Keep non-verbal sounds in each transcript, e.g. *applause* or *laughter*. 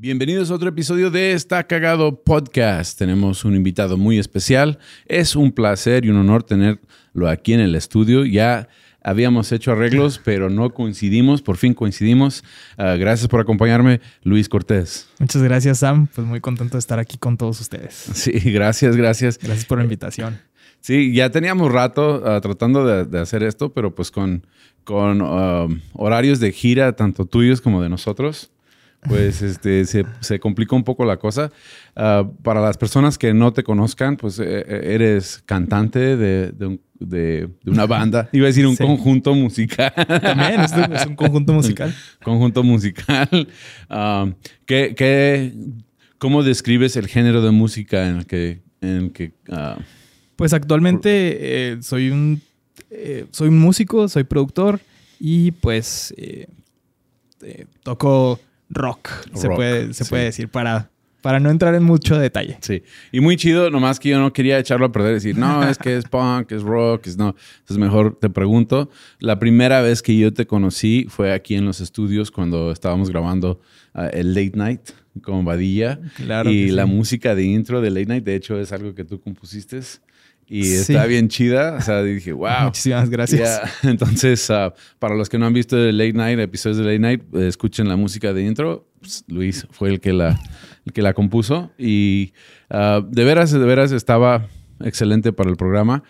Bienvenidos a otro episodio de Está Cagado Podcast. Tenemos un invitado muy especial. Es un placer y un honor tenerlo aquí en el estudio. Ya habíamos hecho arreglos, *laughs* pero no coincidimos. Por fin coincidimos. Ah, gracias por acompañarme, Luis Cortés. Muchas gracias, Sam. Pues muy contento de estar aquí con todos ustedes. Sí, gracias, gracias. Gracias por la invitación. Sí, ya teníamos rato ah, tratando de, hacer esto, pero pues con, con ah, horarios de gira, tanto tuyos como de nosotros pues *laughs* este, se, se complicó un poco la cosa. Ah, para las personas que no te conozcan, pues eh, eh, eres cantante de, de, una banda. *laughs* Iba a decir un conjunto musical. *laughs* También es, un conjunto musical. conjunto musical. Ah, ¿qué, qué, cómo describes el género de música en el que... En que uh, pues actualmente eh, soy un soy un músico, soy productor y pues toco rock, se, puede, se puede decir, para, para no entrar en mucho detalle. Sí, y muy chido, nomás que yo no quería echarlo a perder, decir, no, es que es *laughs* punk, es rock, es no. Entonces mejor te pregunto, la primera vez que yo te conocí fue aquí en los estudios cuando estábamos grabando ah, el Late Night con Badilla. Claro y la música de intro de Late Night, de hecho, es algo que tú compusiste. Y está bien chida. O sea, dije, wow. Muchísimas gracias. *laughs* Entonces, ah, para los que no han visto el Late Night, episodios de Late Night, eh, escuchen la música de intro. Pues, Luis fue el que la, que la compuso. Y ah, de veras, de veras estaba excelente para el programa.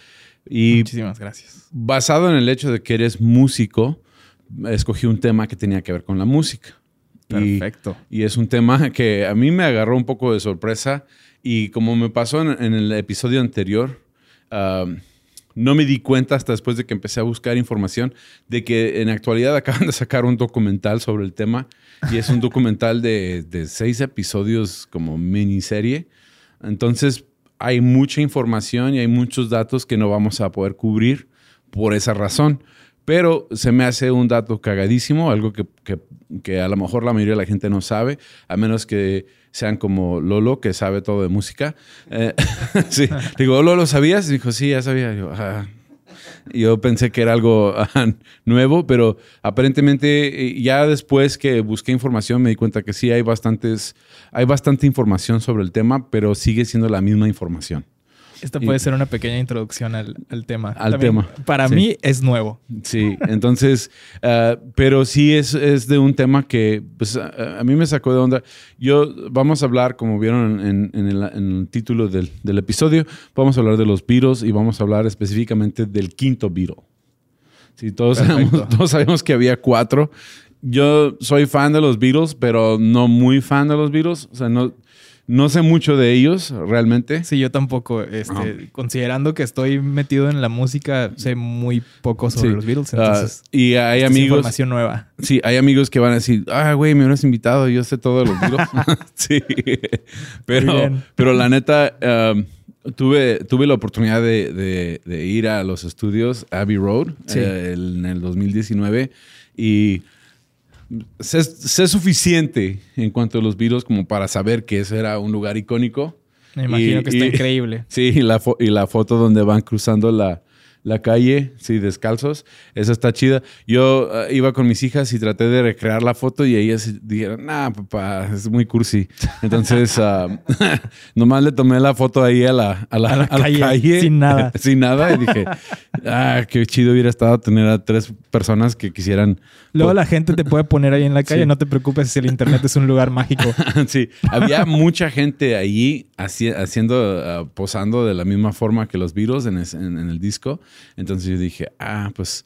Y Muchísimas gracias. Basado en el hecho de que eres músico, escogí un tema que tenía que ver con la música. Perfecto. Y, es un tema que a mí me agarró un poco de sorpresa. Y como me pasó en el episodio anterior, no me di cuenta hasta después de que empecé a buscar información de que en actualidad acaban de sacar un documental sobre el tema y es un documental de, de seis episodios como miniserie. Entonces hay mucha información y hay muchos datos que no vamos a poder cubrir por esa razón. Pero se me hace un dato cagadísimo, algo que, que, a lo mejor la mayoría de la gente no sabe, a menos que sean como Lolo, que sabe todo de música. Eh, *laughs* digo, Lolo, ¿sabías? dijo, sí, ya sabía. Yo, yo pensé que era algo *laughs* nuevo, pero aparentemente ya después que busqué información me di cuenta que sí hay bastantes, hay bastante información sobre el tema, pero sigue siendo la misma información. Esta puede ser una pequeña introducción al, tema. Al tema. Para mí es nuevo. Sí, entonces, uh, pero sí es, es, de un tema que pues, a, mí me sacó de onda. Yo, vamos a hablar, como vieron en, en, el, en el, título del, del, episodio, vamos a hablar de los Beatles y vamos a hablar específicamente del quinto Beatle. Sí, todos sabemos, *laughs* todos sabemos que había cuatro. Yo soy fan de los Beatles, pero no muy fan de los Beatles. O sea, no no sé mucho de ellos realmente. Sí, yo tampoco. Este. Considerando que estoy metido en la música, sé muy poco sobre los Beatles. Ah, entonces, y hay amigos. información nueva. Sí, hay amigos que van a decir, ah, güey, me hubieras invitado, yo sé todo de los Beatles. *laughs* *laughs* sí. Pero, pero la neta, um, tuve, tuve la oportunidad de, ir a los estudios Abbey Road eh, en el 2019 y sé, suficiente en cuanto a los virus como para saber que ese era un lugar icónico. Me imagino que está increíble. *laughs* Sí, y la, y la foto donde van cruzando la, la calle, sí, descalzos. Esa está chida. Yo eh, iba con mis hijas y traté de recrear la foto y ellas dijeron, nah, papá, es muy cursi. Entonces, uh, *laughs* *laughs* nomás le tomé la foto ahí a la, a la, calle, Sin nada. *laughs* sin nada. Y dije, ah, qué chido hubiera estado tener a tres personas que quisieran. Luego la gente te puede poner ahí en la calle, no te preocupes si el internet es un lugar mágico. sí, había mucha gente allí haciendo, ah, posando de la misma forma que los virus en, en el disco. Entonces yo dije, ah, pues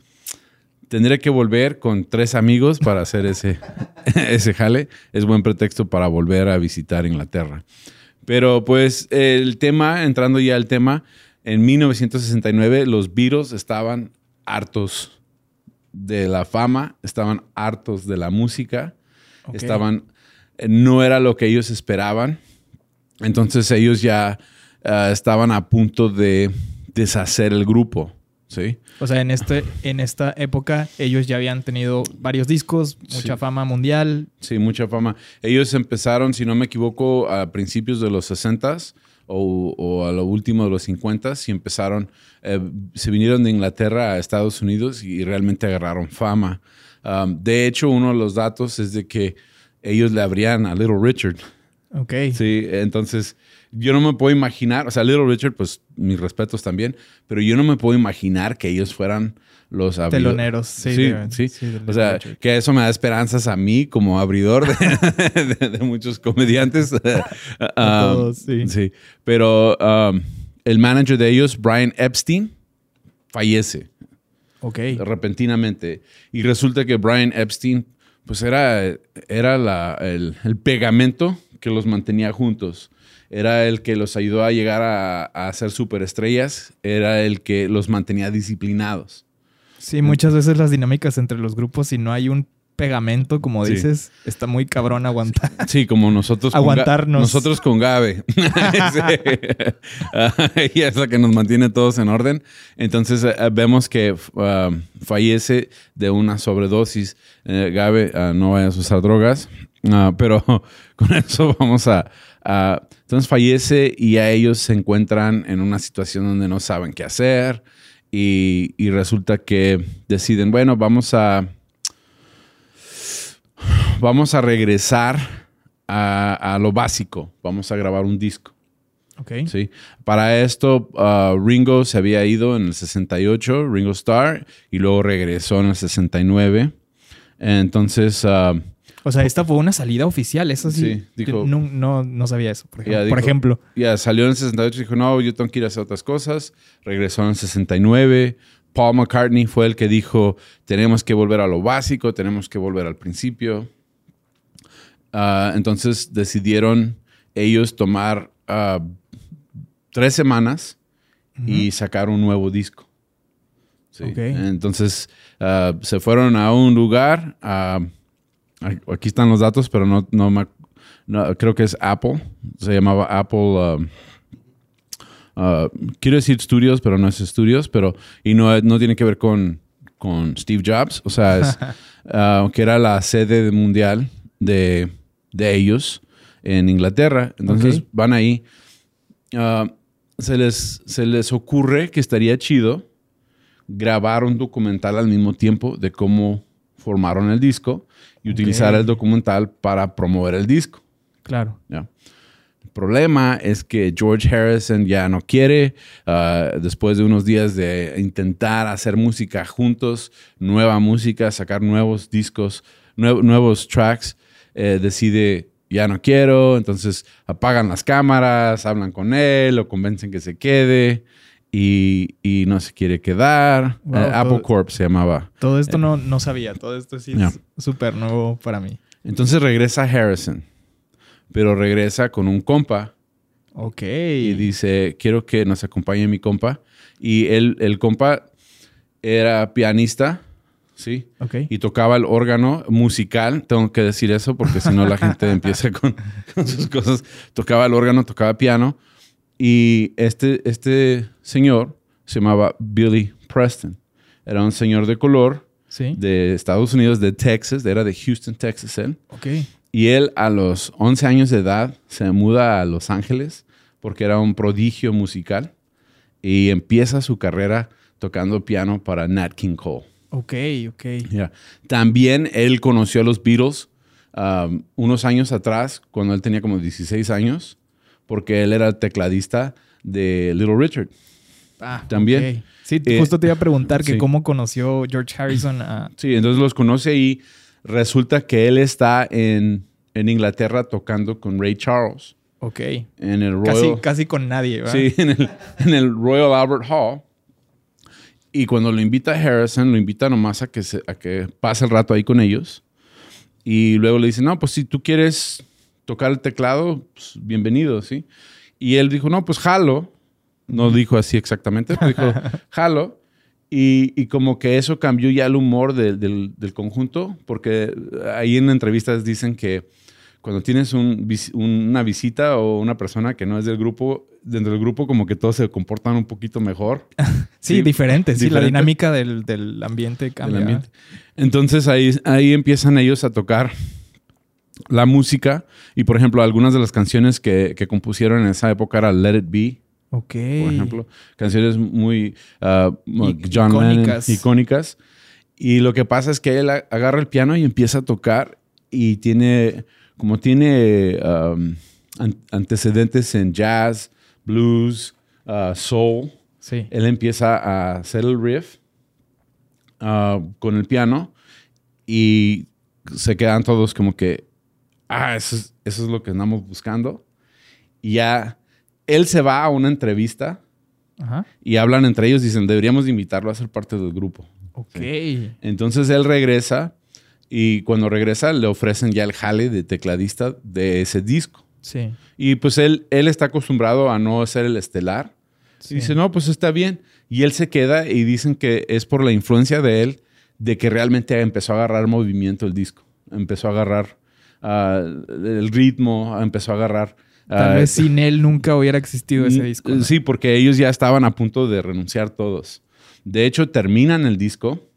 tendré que volver con tres amigos para hacer ese, *laughs* ese jale. Es buen pretexto para volver a visitar Inglaterra. Pero pues el tema, entrando ya al tema, en 1969 los Beatles estaban hartos de la fama, estaban hartos de la música, estaban, no era lo que ellos esperaban. Entonces ellos ya ah, estaban a punto de deshacer el grupo. ¿Sí? O sea, en, este, en esta época ellos ya habían tenido varios discos, mucha Sí. fama mundial. Sí, mucha fama. Ellos empezaron, si no me equivoco, a principios de los 60s o, o a lo último de los 50s y empezaron, eh, se vinieron de Inglaterra a Estados Unidos y realmente agarraron fama. Um, de hecho, uno de los datos es de que ellos le abrían a Little Richard. Ok. Sí, entonces yo no me puedo imaginar, o sea, Little Richard, pues mis respetos también, pero yo no me puedo imaginar que ellos fueran los abri- Teloneros, sí. Sí, de- sí. sí, O sea, Richard. que eso me da esperanzas a mí como abridor de, *laughs* de- de muchos comediantes. *laughs* A Um, todos, sí. sí. Pero um, el manager de ellos, Brian Epstein, fallece Ok. repentinamente. Y resulta que Brian Epstein, pues era, era la- el, el pegamento que los mantenía juntos. Era el que los ayudó a llegar a, a ser superestrellas. Era el que los mantenía disciplinados. Sí, muchas veces las dinámicas entre los grupos, si no hay un pegamento, como Sí. dices, está muy cabrón aguantar. Sí, como nosotros con Aguantarnos. nosotros con Gabe. *laughs* Ella *laughs* es la que nos mantiene todos en orden. Entonces eh, vemos que ah, fallece de una sobredosis. Eh, Gabe, ah, no vayas a usar drogas. Ah, pero *laughs* con eso vamos a, a- Entonces fallece y a ellos se encuentran en una situación donde no saben qué hacer. Y, y resulta que deciden, bueno, vamos a vamos a regresar a, a lo básico. Vamos a grabar un disco. Ok. ¿sí? Para esto, uh, Ringo se había ido en el 68, Ringo Starr, y luego regresó en el 69. Entonces, uh, O sea, esta fue una salida oficial, eso sí. Sí, dijo- no, no, no sabía eso, por ejemplo. Ya, por dijo- ejemplo. ya salió en el 68 y dijo, no, yo tengo que ir a hacer otras cosas. Regresó en el 69. Paul McCartney fue el que dijo, tenemos que volver a lo básico, tenemos que volver al principio. Ah, entonces decidieron ellos tomar ah, tres semanas y sacar un nuevo disco. Sí. Ok. Entonces ah, se fueron a un lugar. Aquí están los datos, pero no, no me no, creo que es Apple. Se llamaba Apple. um, uh, quiero decir Studios, pero no es Studios, pero y no, no tiene que ver con, con Steve Jobs. O sea, es *laughs* uh, que era la sede mundial de, de ellos en Inglaterra. Entonces van ahí. Uh, se, les, se les ocurre que estaría chido grabar un documental al mismo tiempo de cómo formaron el disco y utilizar el documental para promover el disco. Claro. ¿ya? El problema es que George Harrison ya no quiere, ah, después de unos días de intentar hacer música juntos, nueva música, sacar nuevos discos, nue- nuevos tracks, eh, decide ya no quiero, entonces apagan las cámaras, hablan con él, lo convencen que se quede y, y no se quiere quedar. Wow, Eh, Apple todo- Corp se llamaba. Todo esto no, no sabía. Todo esto sí es súper nuevo para mí. Entonces regresa Harrison, pero regresa con un compa Ok. y dice, quiero que nos acompañe mi compa. Y él, el compa era pianista, ¿sí? Ok. Y tocaba el órgano musical, tengo que decir eso porque si no la gente *laughs* empieza con, con sus cosas. Tocaba el órgano, tocaba piano. Y este, este señor se llamaba Billy Preston. Era un señor de color Sí. de Estados Unidos, de Texas, era de Houston, Texas él. Y él a los 11 años de edad se muda a Los Ángeles porque era un prodigio musical y empieza su carrera tocando piano para Nat King Cole. Ok. También él conoció a los Beatles um, unos años atrás, cuando él tenía como 16 años, porque él era el tecladista de Little Richard. Ah, También. ok. Sí, Eh, justo te iba a preguntar que sí. cómo conoció George Harrison a... Sí, entonces los conoce y resulta que él está en, en Inglaterra tocando con Ray Charles Ok. en el Royal... Casi, casi con nadie, ¿verdad? Sí, en el, en el Royal Albert Hall. Y cuando lo invita Harrison, lo invita nomás a que, se- a que pase el rato ahí con ellos. Y luego le dice, no, pues si tú quieres tocar el teclado, pues, bienvenido, ¿sí? Y él dijo, no, pues jalo. No dijo así exactamente, pero dijo, *laughs* jalo. Y, y como que eso cambió ya el humor del- del, del conjunto, porque ahí en entrevistas dicen que cuando tienes un una visita o una persona que no es del grupo, dentro del grupo como que todos se comportan un poquito mejor. *laughs* Sí, Sí, diferente. Sí, la dinámica del, del ambiente del cambia. ambiente. Entonces ahí, ahí empiezan ellos a tocar la música y por ejemplo algunas de las canciones que, que compusieron en esa época era Let It Be, Ok. por ejemplo, canciones muy I- John Lennon, icónicas. icónicas. Y lo que pasa es que él agarra el piano y empieza a tocar y tiene, como tiene um, an- antecedentes en jazz, blues, ah, soul, Sí. él empieza a hacer el riff ah, con el piano y se quedan todos como que, ah, eso es, eso es lo que andamos buscando. Y ya él se va a una entrevista Ajá. y hablan entre ellos, dicen, deberíamos de invitarlo a ser parte del grupo. Ok. Entonces él regresa y cuando regresa le ofrecen ya el jale de tecladista de ese disco. Sí. Y pues él, él está acostumbrado a no ser el estelar. sí. Y dice, no, pues está bien. Y él se queda y dicen que es por la influencia de él de que realmente empezó a agarrar movimiento el disco. Empezó a agarrar ah, el ritmo, empezó a agarrar... Tal ah, vez sin él nunca hubiera existido ese mm, disco. ¿no? Sí, porque ellos ya estaban a punto de renunciar todos. De hecho, terminan el disco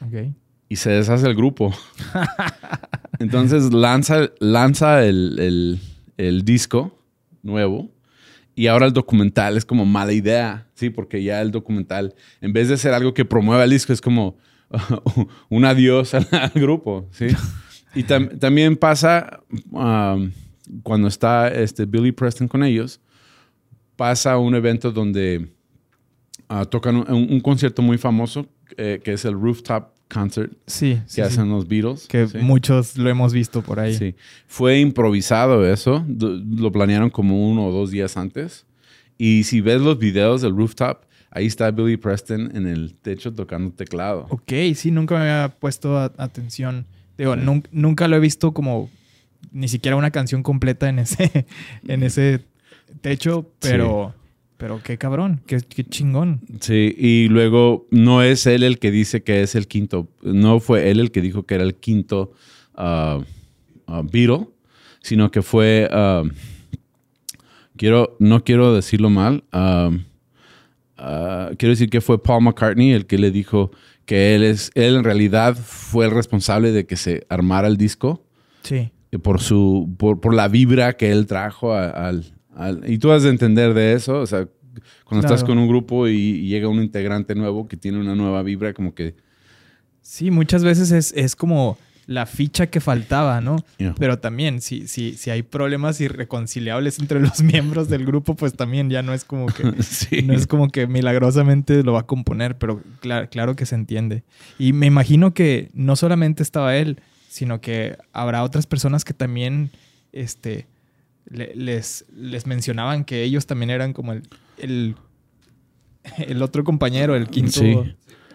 Ok. y se deshace el grupo. *laughs* Entonces lanza, lanza el, el- el disco nuevo y ahora el documental es como mala idea, ¿sí? Porque ya el documental, en vez de ser algo que promueva el disco, es como *laughs* un adiós al, al grupo, ¿sí? *laughs* Y tam- también pasa um, cuando está este Billy Preston con ellos, pasa un evento donde ah, tocan un, un concierto muy famoso eh, que es el Rooftop Concert Sí. que sí, sí. hacen los Beatles. Que sí. muchos lo hemos visto por ahí. Sí. Fue improvisado eso. Lo planearon como uno o dos días antes. Y si ves los videos del rooftop, ahí está Billy Preston en el techo tocando teclado. Ok, sí, nunca me había puesto a- atención. Digo, nun- nunca lo he visto como ni siquiera una canción completa en ese, *laughs* en ese techo, pero, pero qué cabrón, qué, qué chingón. Sí, y luego no es él el que dice que es el quinto. No fue él el que dijo que era el quinto ah, ah, Beatle, sino que fue. ah, quiero, no quiero decirlo mal. quiero decir que fue Paul McCartney el que le dijo que él es, él en realidad fue el responsable de que se armara el disco Sí. Eh, por su, por, por la vibra que él trajo a- al, al- y tú has de entender de eso, o sea, cuando estás con un grupo y, y llega un integrante nuevo que tiene una nueva vibra, como que Sí, muchas veces es, es como la ficha que faltaba, ¿no? Yeah. Pero también, si, si, si hay problemas irreconciliables entre los *laughs* miembros del grupo, pues también ya no es como que *laughs* sí. no es como que milagrosamente lo va a componer, pero claro, claro que se entiende. Y me imagino que no solamente estaba él, sino que habrá otras personas que también este, le- les, les mencionaban que ellos también eran como el, el, el otro compañero, el quinto, Sí.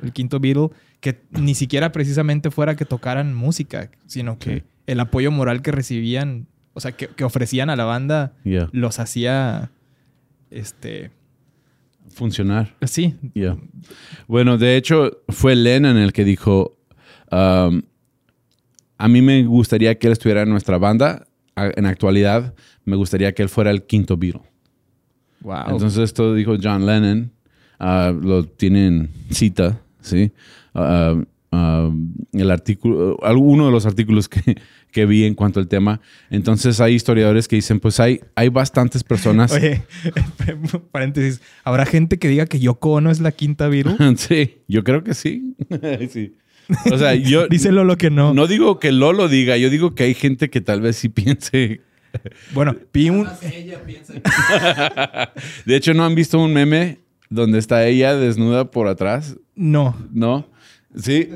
el quinto Beatle, que ni siquiera precisamente fuera que tocaran música, sino que Sí. el apoyo moral que recibían, o sea, que, que ofrecían a la banda, Yeah. los hacía, este, funcionar. sí, Yeah. Bueno, de hecho, fue Lennon el que dijo, um, a mí me gustaría que él estuviera en nuestra banda. En actualidad, me gustaría que él fuera el quinto Beatle. wow. Entonces esto dijo John Lennon, ah, lo tienen cita, ¿sí? Ah, ah, el artículo, alguno de los artículos que, que vi en cuanto al tema. Entonces hay historiadores que dicen, pues hay, hay bastantes personas. Oye, *laughs* paréntesis, ¿habrá gente que diga que Yoko Ono es la quinta Beatle? *laughs* sí, yo creo que sí. *laughs* sí. *laughs* O sea, yo Díselo lo que no. no digo que Lolo diga, yo digo que hay gente que tal vez sí piense. Bueno, vi un... *laughs* De hecho, ¿no han visto un meme donde está ella desnuda por atrás? No. ¿No? Sí.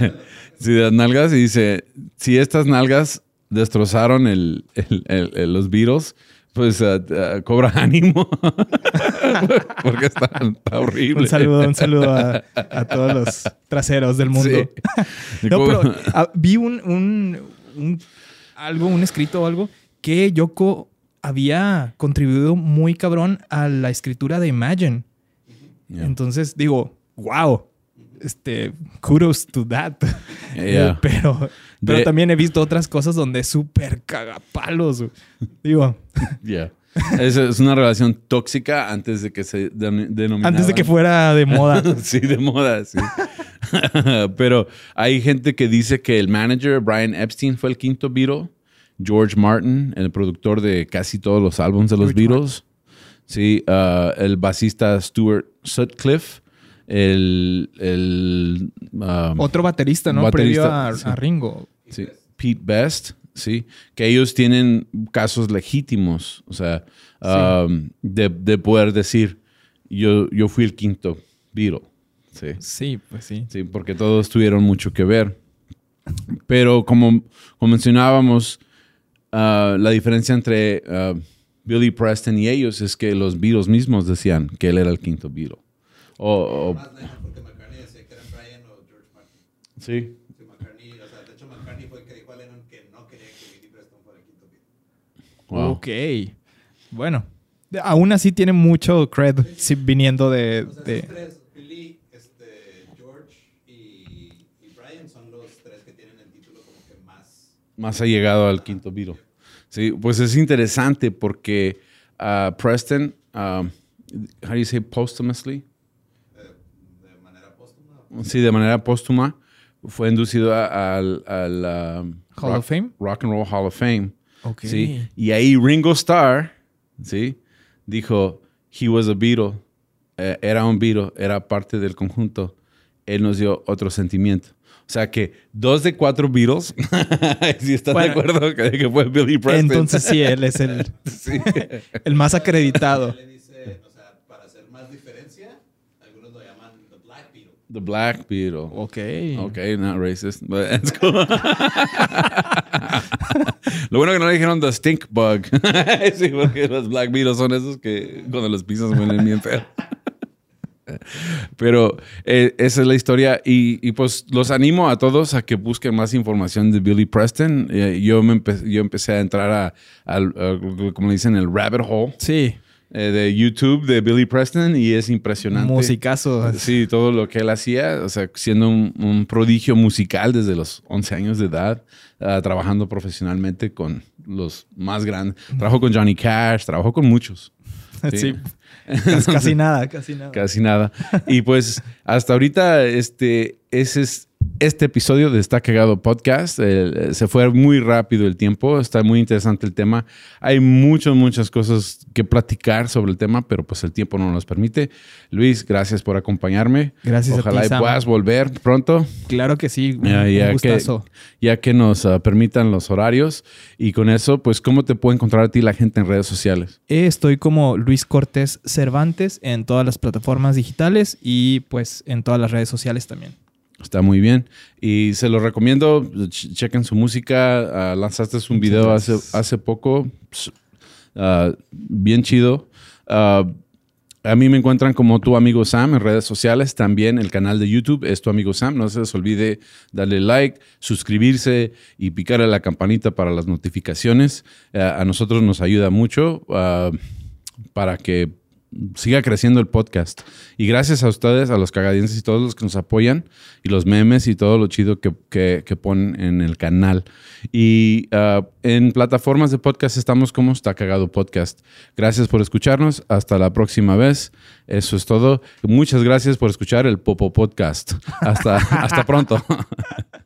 *laughs* sí, de las nalgas y dice, si estas nalgas destrozaron el, el- el- el- los Beatles, pues ah, ah, cobra *laughs* ánimo. Porque está, está horrible. Un saludo, un saludo a, a todos los traseros del mundo. Sí. *laughs* No, pero ah, vi un, un- un- algo, un escrito o algo, que Yoko había contribuido muy cabrón a la escritura de Imagine. Yeah. Entonces, digo, wow. Este, kudos to that. *laughs* Yeah. Eh, pero pero De- también he visto otras cosas donde es súper cagapalos. Digo, *laughs* Yeah. Es, es una relación tóxica antes de que se den- denominara. antes de que fuera de moda. *laughs* sí, de moda, sí. Pero hay gente que dice que el manager Brian Epstein fue el quinto Beatle. George Martin, el productor de casi todos los álbumes de los George Beatles. Sí, ah, el basista Stuart Sutcliffe. El, el ah, Otro baterista, ¿no? Baterista, Previo a, sí. a Ringo. Sí, Pete Best, sí, que ellos tienen casos legítimos, o sea, um, de, de poder decir, yo, yo fui el quinto Beatle, sí, Sí, pues sí. sí, porque todos tuvieron mucho que ver. Pero como, como mencionábamos, ah, la diferencia entre ah, Billy Preston y ellos es que los Beatles mismos decían que él era el quinto Beatle. O, o- Más lejos porque McCartney decía que era Brian o George Martin. sí, Sí, McCartney, o sea, de hecho McCartney fue el que dijo a Lennon que no quería que Billy Preston fuera el quinto wow. Ok. Bueno. Aún así tiene mucho cred sí, viniendo de... O sea, de- esos tres, Billy, este, George y, y Brian son los tres que tienen el título como que más... más ha llegado al quinto Beatle. Sí, pues es interesante porque ah, Preston, um, how do you say posthumously? eh, de manera póstuma. Sí, de manera póstuma, fue inducido al, al, um, Hall rock, of Fame. Rock and Roll Hall of Fame. Ok. Sí, y ahí Ringo Starr, sí, dijo, he was a Beatle, eh, era un Beatle, era parte del conjunto. Él nos dio otro sentimiento. O sea que dos de cuatro Beatles, *laughs* si están Bueno. de acuerdo que, que fue Billy Preston. Entonces sí, él es el, *laughs* Sí. *laughs* el más acreditado. Le dice, o sea, para hacer más diferencia, algunos lo llaman The Black Beatle. The Black Beetle. Ok. Okay, not racist, but it's cool. *laughs* Lo bueno que no le dijeron the stink bug. *laughs* sí, porque los Black Beetles son esos que cuando los pisas huelen bien feo. Pero eh, esa es la historia y, y, pues los animo a todos a que busquen más información de Billy Preston. Eh, yo, me empe- yo empecé a entrar a, al, a- como le dicen, el rabbit hole Sí. Eh, de YouTube de Billy Preston y es impresionante. Musicazo. Sí, todo lo que él hacía, o sea, siendo un, un prodigio musical desde los 11 años de edad, ah, trabajando profesionalmente con los más grandes. Trabajó con Johnny Cash, trabajó con muchos. *laughs* Sí. Casi, casi *laughs* nada, casi nada. Casi nada. Y pues hasta ahorita este, ese es este episodio de Está Cagado Podcast. Eh, se fue muy rápido el tiempo, está muy interesante el tema. Hay muchas, muchas cosas que platicar sobre el tema, pero pues el tiempo no nos permite. Luis, gracias por acompañarme. Gracias a Ojalá ti, y Sam. puedas volver pronto. Claro que sí. Ya, un ya que, gustazo. ya que nos ah, permitan los horarios. Y con eso, pues, ¿cómo te puede encontrar a ti la gente en redes sociales? Estoy como Luis Cortés Cervantes en todas las plataformas digitales y pues en todas las redes sociales también. Está muy bien. Y se lo recomiendo. ch- chequen su música. Ah, lanzaste un video hace, hace poco. Ah, bien chido. Ah, a mí me encuentran como tu amigo Sam en redes sociales. También el canal de YouTube es tu amigo Sam. No se les olvide darle like, suscribirse y picar a la campanita para las notificaciones. A nosotros nos ayuda mucho para que siga creciendo el podcast. Y gracias a ustedes, a los cagadienses y todos los que nos apoyan, y los memes y todo lo chido que, que- ponen en el canal. Y ah, en plataformas de podcast estamos como Está Cagado Podcast. Gracias por escucharnos. Hasta la próxima vez. Eso es todo. Muchas gracias por escuchar el Popo Podcast. Hasta, hasta pronto. *laughs*